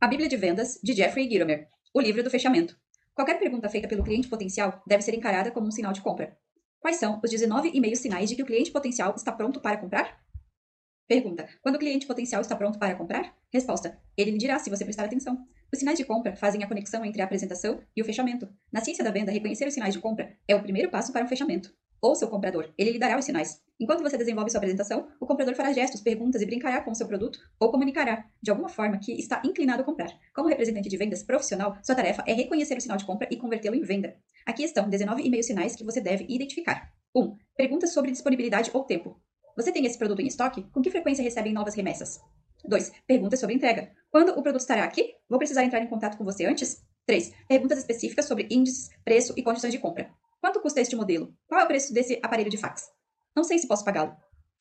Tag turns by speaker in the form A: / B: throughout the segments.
A: A Bíblia de Vendas, de Jeffrey Gitomer. O livro do fechamento. Qualquer pergunta feita pelo cliente potencial deve ser encarada como um sinal de compra. Quais são os 19 e meio sinais de que o cliente potencial está pronto para comprar? Pergunta: Quando o cliente potencial está pronto para comprar? Resposta: Ele lhe dirá se você prestar atenção. Os sinais de compra fazem a conexão entre a apresentação e o fechamento. Na ciência da venda, reconhecer os sinais de compra é o primeiro passo para um fechamento. Ouça o comprador, ele lhe dará os sinais. Enquanto você desenvolve sua apresentação, o comprador fará gestos, perguntas e brincará com o seu produto ou comunicará, de alguma forma, que está inclinado a comprar. Como representante de vendas profissional, sua tarefa é reconhecer o sinal de compra e convertê-lo em venda. Aqui estão 19,5 sinais que você deve identificar. 1. Um, perguntas sobre disponibilidade ou tempo. Você tem esse produto em estoque? Com que frequência recebem novas remessas? 2. Perguntas sobre entrega. Quando o produto estará aqui? Vou precisar entrar em contato com você antes? 3. Perguntas específicas sobre índices, preço e condições de compra. Quanto custa este modelo? Qual é o preço desse aparelho de fax? Não sei se posso pagá-lo.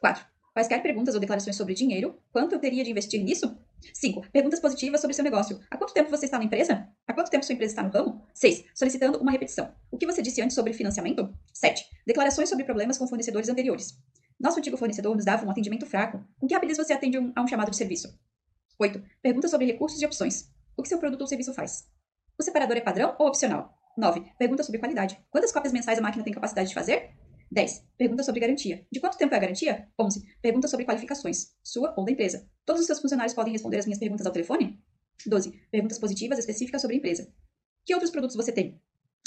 A: 4. Quaisquer perguntas ou declarações sobre dinheiro? Quanto eu teria de investir nisso? 5. Perguntas positivas sobre seu negócio. Há quanto tempo você está na empresa? Há quanto tempo sua empresa está no ramo? 6. Solicitando uma repetição. O que você disse antes sobre financiamento? 7. Declarações sobre problemas com fornecedores anteriores. Nosso antigo fornecedor nos dava um atendimento fraco. Com que rapidez você atende um, a um chamado de serviço? 8. Perguntas sobre recursos e opções. O que seu produto ou serviço faz? O separador é padrão ou opcional? 9. Pergunta sobre qualidade. Quantas cópias mensais a máquina tem capacidade de fazer? 10. Pergunta sobre garantia. De quanto tempo é a garantia? 11. Pergunta sobre qualificações. Sua ou da empresa. Todos os seus funcionários podem responder as minhas perguntas ao telefone? 12. Perguntas positivas específicas sobre a empresa. Que outros produtos você tem?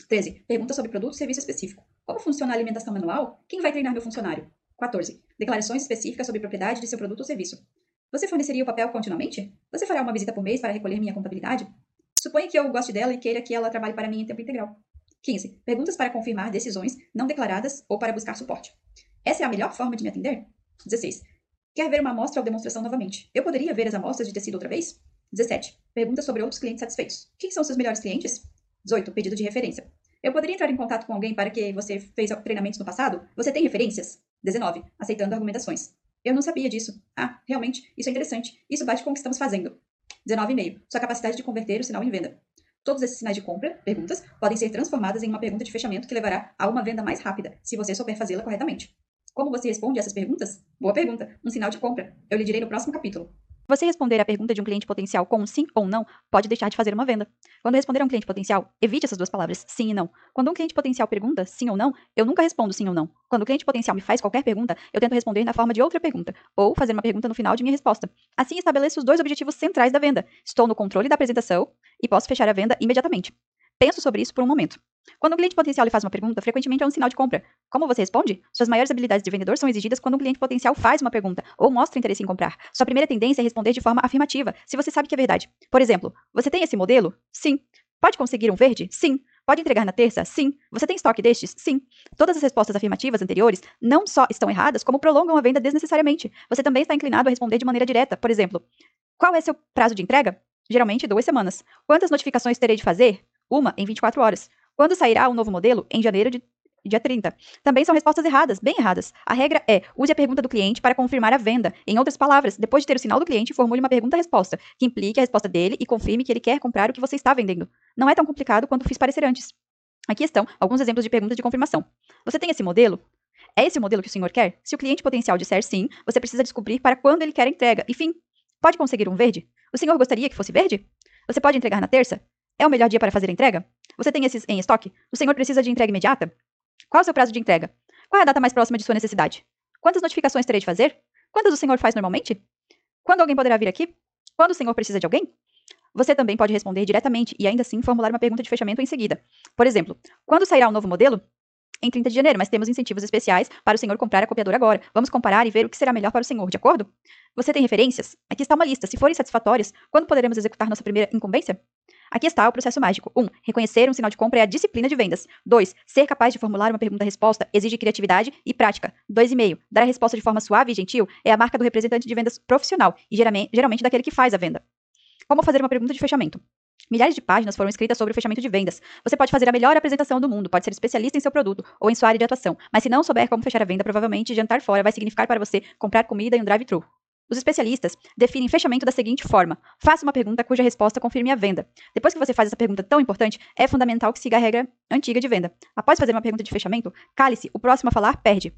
A: 13. Pergunta sobre produto e serviço específico. Como funciona a alimentação manual? Quem vai treinar meu funcionário? 14. Declarações específicas sobre propriedade de seu produto ou serviço. Você forneceria o papel continuamente? Você fará uma visita por mês para recolher minha contabilidade? Suponha que eu goste dela e queira que ela trabalhe para mim em tempo integral. 15. Perguntas para confirmar decisões não declaradas ou para buscar suporte. Essa é a melhor forma de me atender? 16. Quer ver uma amostra ou demonstração novamente? Eu poderia ver as amostras de tecido outra vez? 17. Perguntas sobre outros clientes satisfeitos. Quem são seus melhores clientes? 18. Pedido de referência. Eu poderia entrar em contato com alguém para que você fez treinamentos no passado? Você tem referências? 19. Aceitando argumentações. Eu não sabia disso. Ah, realmente, isso é interessante. Isso bate com o que estamos fazendo. 19,5. Sua capacidade de converter o sinal em venda. Todos esses sinais de compra, perguntas, podem ser transformadas em uma pergunta de fechamento que levará a uma venda mais rápida, se você souber fazê-la corretamente. Como você responde essas perguntas? Boa pergunta. Um sinal de compra. Eu lhe direi no próximo capítulo.
B: Você responder a pergunta de um cliente potencial com sim ou não pode deixar de fazer uma venda. Quando responder a um cliente potencial, evite essas duas palavras, sim e não. Quando um cliente potencial pergunta sim ou não, eu nunca respondo sim ou não. Quando o cliente potencial me faz qualquer pergunta, eu tento responder na forma de outra pergunta, ou fazer uma pergunta no final de minha resposta. Assim, estabeleço os dois objetivos centrais da venda. Estou no controle da apresentação e posso fechar a venda imediatamente. Penso sobre isso por um momento. Quando um cliente potencial lhe faz uma pergunta, frequentemente é um sinal de compra. Como você responde? Suas maiores habilidades de vendedor são exigidas quando um cliente potencial faz uma pergunta ou mostra interesse em comprar. Sua primeira tendência é responder de forma afirmativa, se você sabe que é verdade. Por exemplo, você tem esse modelo? Sim. Pode conseguir um verde? Sim. Pode entregar na terça? Sim. Você tem estoque destes? Sim. Todas as respostas afirmativas anteriores não só estão erradas, como prolongam a venda desnecessariamente. Você também está inclinado a responder de maneira direta. Por exemplo, qual é seu prazo de entrega? Geralmente duas semanas. Quantas notificações terei de fazer? Uma em 24 horas. Quando sairá o um novo modelo? Em janeiro de dia 30. Também são respostas erradas, bem erradas. A regra é: use a pergunta do cliente para confirmar a venda. Em outras palavras, depois de ter o sinal do cliente, formule uma pergunta-resposta, que implique a resposta dele e confirme que ele quer comprar o que você está vendendo. Não é tão complicado quanto fiz parecer antes. Aqui estão alguns exemplos de perguntas de confirmação. Você tem esse modelo? É esse o modelo que o senhor quer? Se o cliente potencial disser sim, você precisa descobrir para quando ele quer a entrega. Enfim, pode conseguir um verde? O senhor gostaria que fosse verde? Você pode entregar na terça? É o melhor dia para fazer a entrega? Você tem esses em estoque? O senhor precisa de entrega imediata? Qual é o seu prazo de entrega? Qual é a data mais próxima de sua necessidade? Quantas notificações terei de fazer? Quantas o senhor faz normalmente? Quando alguém poderá vir aqui? Quando o senhor precisa de alguém? Você também pode responder diretamente e ainda assim formular uma pergunta de fechamento em seguida. Por exemplo, quando sairá o um novo modelo? Em 30 de janeiro, mas temos incentivos especiais para o senhor comprar a copiadora agora. Vamos comparar e ver o que será melhor para o senhor, de acordo? Você tem referências? Aqui está uma lista. Se forem satisfatórias, quando poderemos executar nossa primeira incumbência? Aqui está o processo mágico. 1. Um, reconhecer um sinal de compra é a disciplina de vendas. 2. Ser capaz de formular uma pergunta-resposta exige criatividade e prática. 2,5. Dar a resposta de forma suave e gentil é a marca do representante de vendas profissional e geralmente daquele que faz a venda. Como fazer uma pergunta de fechamento? Milhares de páginas foram escritas sobre o fechamento de vendas. Você pode fazer a melhor apresentação do mundo, pode ser especialista em seu produto ou em sua área de atuação, mas se não souber como fechar a venda, provavelmente jantar fora vai significar para você comprar comida em um drive-thru. Os especialistas definem fechamento da seguinte forma: faça uma pergunta cuja resposta confirme a venda. Depois que você faz essa pergunta tão importante, é fundamental que siga a regra antiga de venda. Após fazer uma pergunta de fechamento, cale-se, o próximo a falar perde.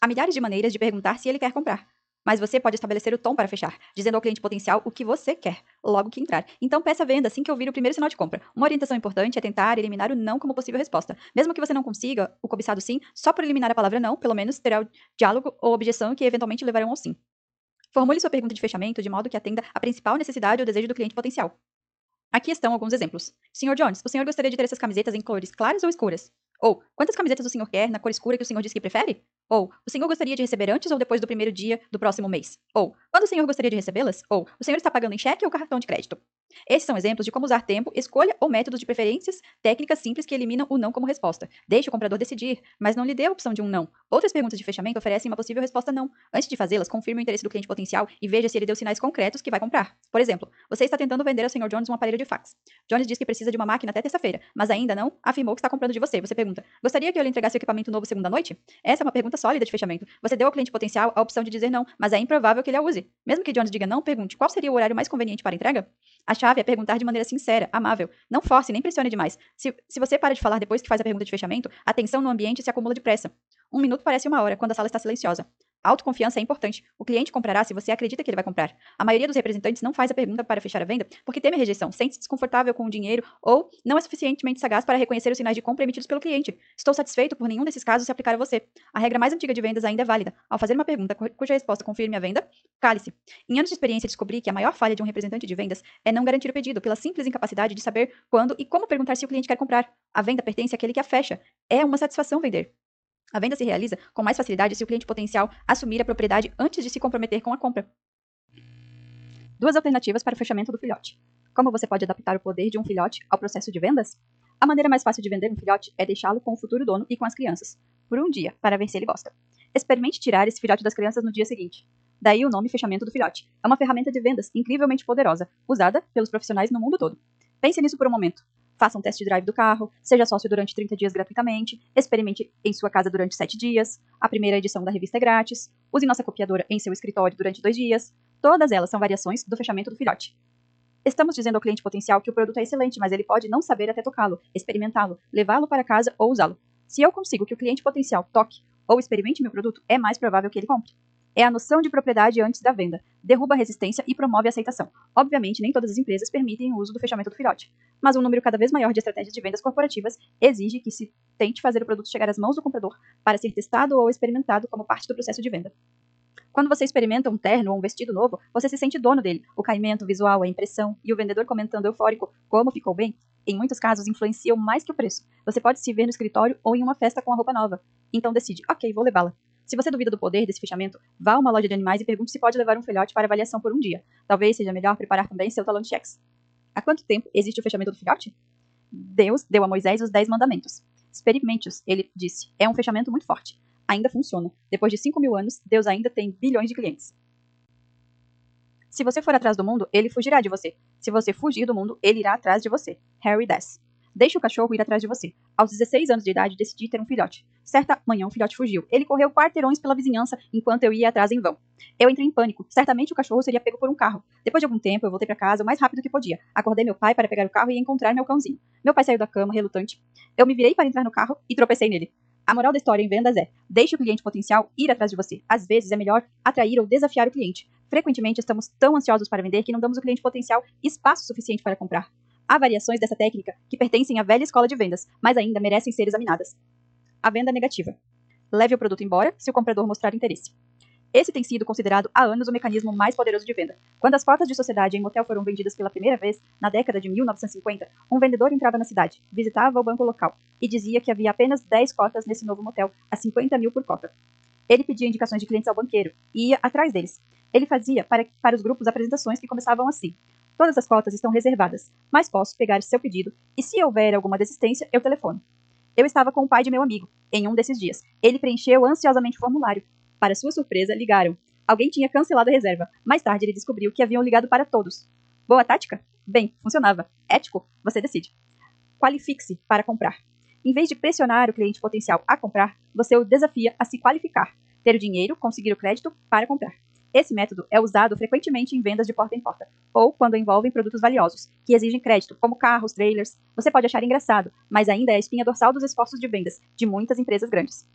B: Há milhares de maneiras de perguntar se ele quer comprar. Mas você pode estabelecer o tom para fechar, dizendo ao cliente potencial o que você quer, logo que entrar. Então peça venda assim que ouvir o primeiro sinal de compra. Uma orientação importante é tentar eliminar o não como possível resposta. Mesmo que você não consiga o cobiçado sim, só por eliminar a palavra não, pelo menos terá o diálogo ou objeção que eventualmente levarão ao sim. Formule sua pergunta de fechamento de modo que atenda à principal necessidade ou desejo do cliente potencial. Aqui estão alguns exemplos. Sr. Jones, o senhor gostaria de ter essas camisetas em cores claras ou escuras? Ou, quantas camisetas o senhor quer na cor escura que o senhor diz que prefere? Ou, o senhor gostaria de receber antes ou depois do primeiro dia do próximo mês? Ou, quando o senhor gostaria de recebê-las? Ou, o senhor está pagando em cheque ou cartão de crédito? Esses são exemplos de como usar tempo, escolha ou métodos de preferências, técnicas simples que eliminam o não como resposta. Deixe o comprador decidir, mas não lhe dê a opção de um não. Outras perguntas de fechamento oferecem uma possível resposta não. Antes de fazê-las, confirme o interesse do cliente potencial e veja se ele deu sinais concretos que vai comprar. Por exemplo, você está tentando vender ao Sr. Jones um aparelho de fax. Jones diz que precisa de uma máquina até terça-feira, mas ainda não afirmou que está comprando de você. Você pergunta: Gostaria que eu lhe entregasse o equipamento novo segunda noite? Essa é uma pergunta sólida de fechamento. Você deu ao cliente potencial a opção de dizer não, mas é improvável que ele a use. Mesmo que Jones diga não, pergunte: qual seria o horário mais conveniente para a entrega? A chave é perguntar de maneira sincera, amável. Não force, nem pressione demais. Se, se você para de falar depois que faz a pergunta de fechamento, a tensão no ambiente se acumula depressa. Um minuto parece uma hora, quando a sala está silenciosa. Autoconfiança é importante. O cliente comprará se você acredita que ele vai comprar. A maioria dos representantes não faz a pergunta para fechar a venda porque teme a rejeição, sente-se desconfortável com o dinheiro ou não é suficientemente sagaz para reconhecer os sinais de compra emitidos pelo cliente. Estou satisfeito por nenhum desses casos se aplicar a você. A regra mais antiga de vendas ainda é válida. Ao fazer uma pergunta cuja resposta confirme a venda, cale-se. Em anos de experiência, descobri que a maior falha de um representante de vendas é não garantir o pedido pela simples incapacidade de saber quando e como perguntar se o cliente quer comprar. A venda pertence àquele que a fecha. É uma satisfação vender. A venda se realiza com mais facilidade se o cliente potencial assumir a propriedade antes de se comprometer com a compra. Duas alternativas para o fechamento do filhote. Como você pode adaptar o poder de um filhote ao processo de vendas? A maneira mais fácil de vender um filhote é deixá-lo com o futuro dono e com as crianças, por um dia, para ver se ele gosta. Experimente tirar esse filhote das crianças no dia seguinte. Daí o nome fechamento do filhote. É uma ferramenta de vendas incrivelmente poderosa, usada pelos profissionais no mundo todo. Pense nisso por um momento. Faça um test drive do carro, seja sócio durante 30 dias gratuitamente, experimente em sua casa durante 7 dias, a primeira edição da revista é grátis, use nossa copiadora em seu escritório durante 2 dias. Todas elas são variações do fechamento do filhote. Estamos dizendo ao cliente potencial que o produto é excelente, mas ele pode não saber até tocá-lo, experimentá-lo, levá-lo para casa ou usá-lo. Se eu consigo que o cliente potencial toque ou experimente meu produto, é mais provável que ele compre é a noção de propriedade antes da venda. Derruba a resistência e promove a aceitação. Obviamente, nem todas as empresas permitem o uso do fechamento do filhote, mas um número cada vez maior de estratégias de vendas corporativas exige que se tente fazer o produto chegar às mãos do comprador para ser testado ou experimentado como parte do processo de venda. Quando você experimenta um terno ou um vestido novo, você se sente dono dele. O caimento visual, a impressão e o vendedor comentando eufórico como ficou bem, em muitos casos influenciam mais que o preço. Você pode se ver no escritório ou em uma festa com a roupa nova. Então decide, ok, vou levá-la. Se você duvida do poder desse fechamento, vá a uma loja de animais e pergunte se pode levar um filhote para avaliação por um dia. Talvez seja melhor preparar também seu talão de cheques. Há quanto tempo existe o fechamento do filhote? Deus deu a Moisés os dez mandamentos. Experimente-os, ele disse. É um fechamento muito forte. Ainda funciona. Depois de cinco mil anos, Deus ainda tem bilhões de clientes. Se você for atrás do mundo, ele fugirá de você. Se você fugir do mundo, ele irá atrás de você. Harry Dess. Deixe o cachorro ir atrás de você. Aos 16 anos de idade, decidi ter um filhote. Certa manhã, o filhote fugiu. Ele correu quarteirões pela vizinhança enquanto eu ia atrás em vão. Eu entrei em pânico. Certamente o cachorro seria pego por um carro. Depois de algum tempo, eu voltei para casa o mais rápido que podia. Acordei meu pai para pegar o carro e encontrar meu cãozinho. Meu pai saiu da cama, relutante. Eu me virei para entrar no carro e tropecei nele. A moral da história em vendas é: deixe o cliente potencial ir atrás de você. Às vezes é melhor atrair ou desafiar o cliente. Frequentemente estamos tão ansiosos para vender que não damos ao cliente potencial espaço suficiente para comprar. Há variações dessa técnica que pertencem à velha escola de vendas, mas ainda merecem ser examinadas. A venda negativa. Leve o produto embora se o comprador mostrar interesse. Esse tem sido considerado há anos o mecanismo mais poderoso de venda. Quando as cotas de sociedade em motel foram vendidas pela primeira vez, na década de 1950, um vendedor entrava na cidade, visitava o banco local e dizia que havia apenas 10 cotas nesse novo motel, a 50 mil por cota. Ele pedia indicações de clientes ao banqueiro e ia atrás deles. Ele fazia para, para os grupos apresentações que começavam assim: Todas as cotas estão reservadas, mas posso pegar seu pedido e, se houver alguma desistência, eu telefono. Eu estava com o pai de meu amigo, em um desses dias. Ele preencheu ansiosamente o formulário. Para sua surpresa, ligaram. Alguém tinha cancelado a reserva. Mais tarde, ele descobriu que haviam ligado para todos. Boa tática? Bem, funcionava. Ético? Você decide. Qualifique-se para comprar. Em vez de pressionar o cliente potencial a comprar, você o desafia a se qualificar, ter o dinheiro, conseguir o crédito para comprar. Esse método é usado frequentemente em vendas de porta em porta, ou quando envolvem produtos valiosos, que exigem crédito, como carros, trailers. Você pode achar engraçado, mas ainda é a espinha dorsal dos esforços de vendas de muitas empresas grandes.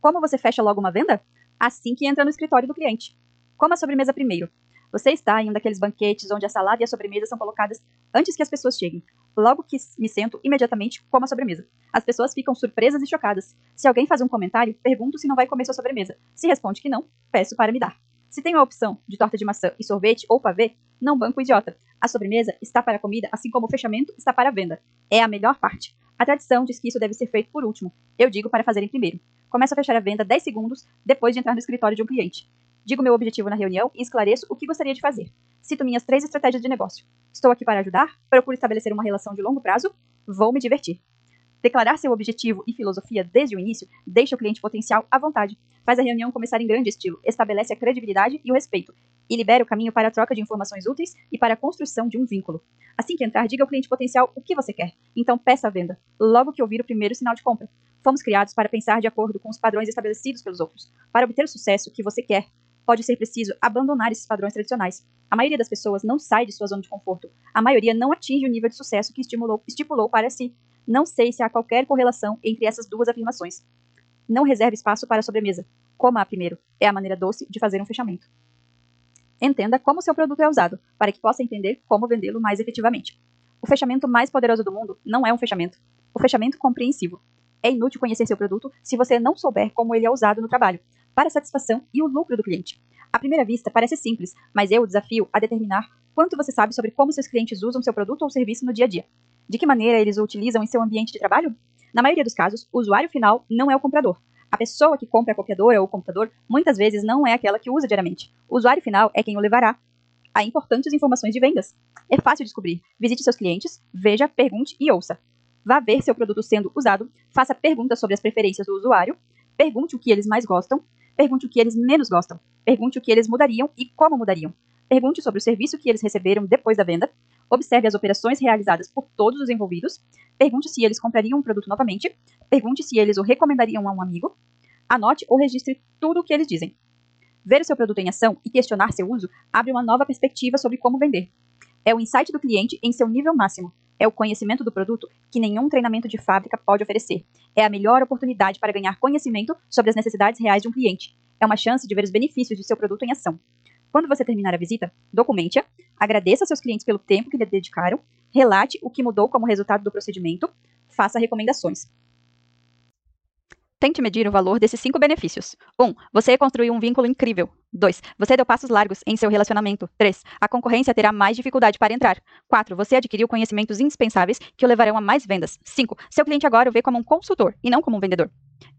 B: Como você fecha logo uma venda? assim que entra no escritório do cliente. Coma a sobremesa primeiro. Você está em um daqueles banquetes onde a salada e a sobremesa são colocadas antes que as pessoas cheguem. Logo que me sento, imediatamente como a sobremesa. As pessoas ficam surpresas e chocadas. Se alguém faz um comentário, pergunto se não vai comer sua sobremesa. Se responde que não, peço para me dar. Se tem a opção de torta de maçã e sorvete ou pavê, não banco idiota. A sobremesa está para a comida, assim como o fechamento está para a venda. É a melhor parte. A tradição diz que isso deve ser feito por último. Eu digo para fazer em primeiro. Começo a fechar a venda 10 segundos depois de entrar no escritório de um cliente. Digo meu objetivo na reunião e esclareço o que gostaria de fazer. Cito minhas três estratégias de negócio. Estou aqui para ajudar, procuro estabelecer uma relação de longo prazo, vou me divertir. Declarar seu objetivo e filosofia desde o início deixa o cliente potencial à vontade, faz a reunião começar em grande estilo, estabelece a credibilidade e o respeito, e libera o caminho para a troca de informações úteis e para a construção de um vínculo. Assim que entrar, diga ao cliente potencial o que você quer. Então peça a venda, logo que ouvir o primeiro sinal de compra. Fomos criados para pensar de acordo com os padrões estabelecidos pelos outros. Para obter o sucesso que você quer, pode ser preciso abandonar esses padrões tradicionais. A maioria das pessoas não sai de sua zona de conforto. A maioria não atinge o nível de sucesso que estipulou para si. Não sei se há qualquer correlação entre essas duas afirmações. Não reserve espaço para a sobremesa. Coma-a primeiro. É a maneira doce de fazer um fechamento. Entenda como seu produto é usado, para que possa entender como vendê-lo mais efetivamente. O fechamento mais poderoso do mundo não é um fechamento. O fechamento compreensivo. É inútil conhecer seu produto se você não souber como ele é usado no trabalho, para a satisfação e o lucro do cliente. À primeira vista, parece simples, mas eu o desafio a determinar quanto você sabe sobre como seus clientes usam seu produto ou serviço no dia a dia. De que maneira eles o utilizam em seu ambiente de trabalho? Na maioria dos casos, o usuário final não é o comprador. A pessoa que compra a copiadora ou o computador muitas vezes não é aquela que usa diariamente. O usuário final é quem o levará a importantes informações de vendas. É fácil descobrir. Visite seus clientes, veja, pergunte e ouça. Vá ver seu produto sendo usado, faça perguntas sobre as preferências do usuário, pergunte o que eles mais gostam, Pergunte o que eles menos gostam. Pergunte o que eles mudariam e como mudariam. Pergunte sobre o serviço que eles receberam depois da venda. Observe as operações realizadas por todos os envolvidos. Pergunte se eles comprariam o produto novamente. Pergunte se eles o recomendariam a um amigo. Anote ou registre tudo o que eles dizem. Ver o seu produto em ação e questionar seu uso abre uma nova perspectiva sobre como vender. É o insight do cliente em seu nível máximo. É o conhecimento do produto que nenhum treinamento de fábrica pode oferecer. É a melhor oportunidade para ganhar conhecimento sobre as necessidades reais de um cliente. É uma chance de ver os benefícios de seu produto em ação. Quando você terminar a visita, documente-a, agradeça seus clientes pelo tempo que lhe dedicaram, relate o que mudou como resultado do procedimento, faça recomendações. Tente medir o valor desses cinco benefícios. 1. Um, você construiu um vínculo incrível. 2. Você deu passos largos em seu relacionamento. 3. A concorrência terá mais dificuldade para entrar. 4. Você adquiriu conhecimentos indispensáveis que o levarão a mais vendas. 5. Seu cliente agora o vê como um consultor e não como um vendedor.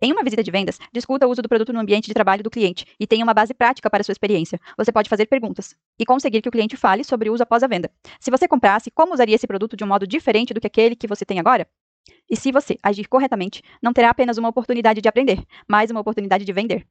B: Em uma visita de vendas, discuta o uso do produto no ambiente de trabalho do cliente e tenha uma base prática para sua experiência. Você pode fazer perguntas e conseguir que o cliente fale sobre o uso após a venda. Se você comprasse, como usaria esse produto de um modo diferente do que aquele que você tem agora? E se você agir corretamente, não terá apenas uma oportunidade de aprender, mas uma oportunidade de vender.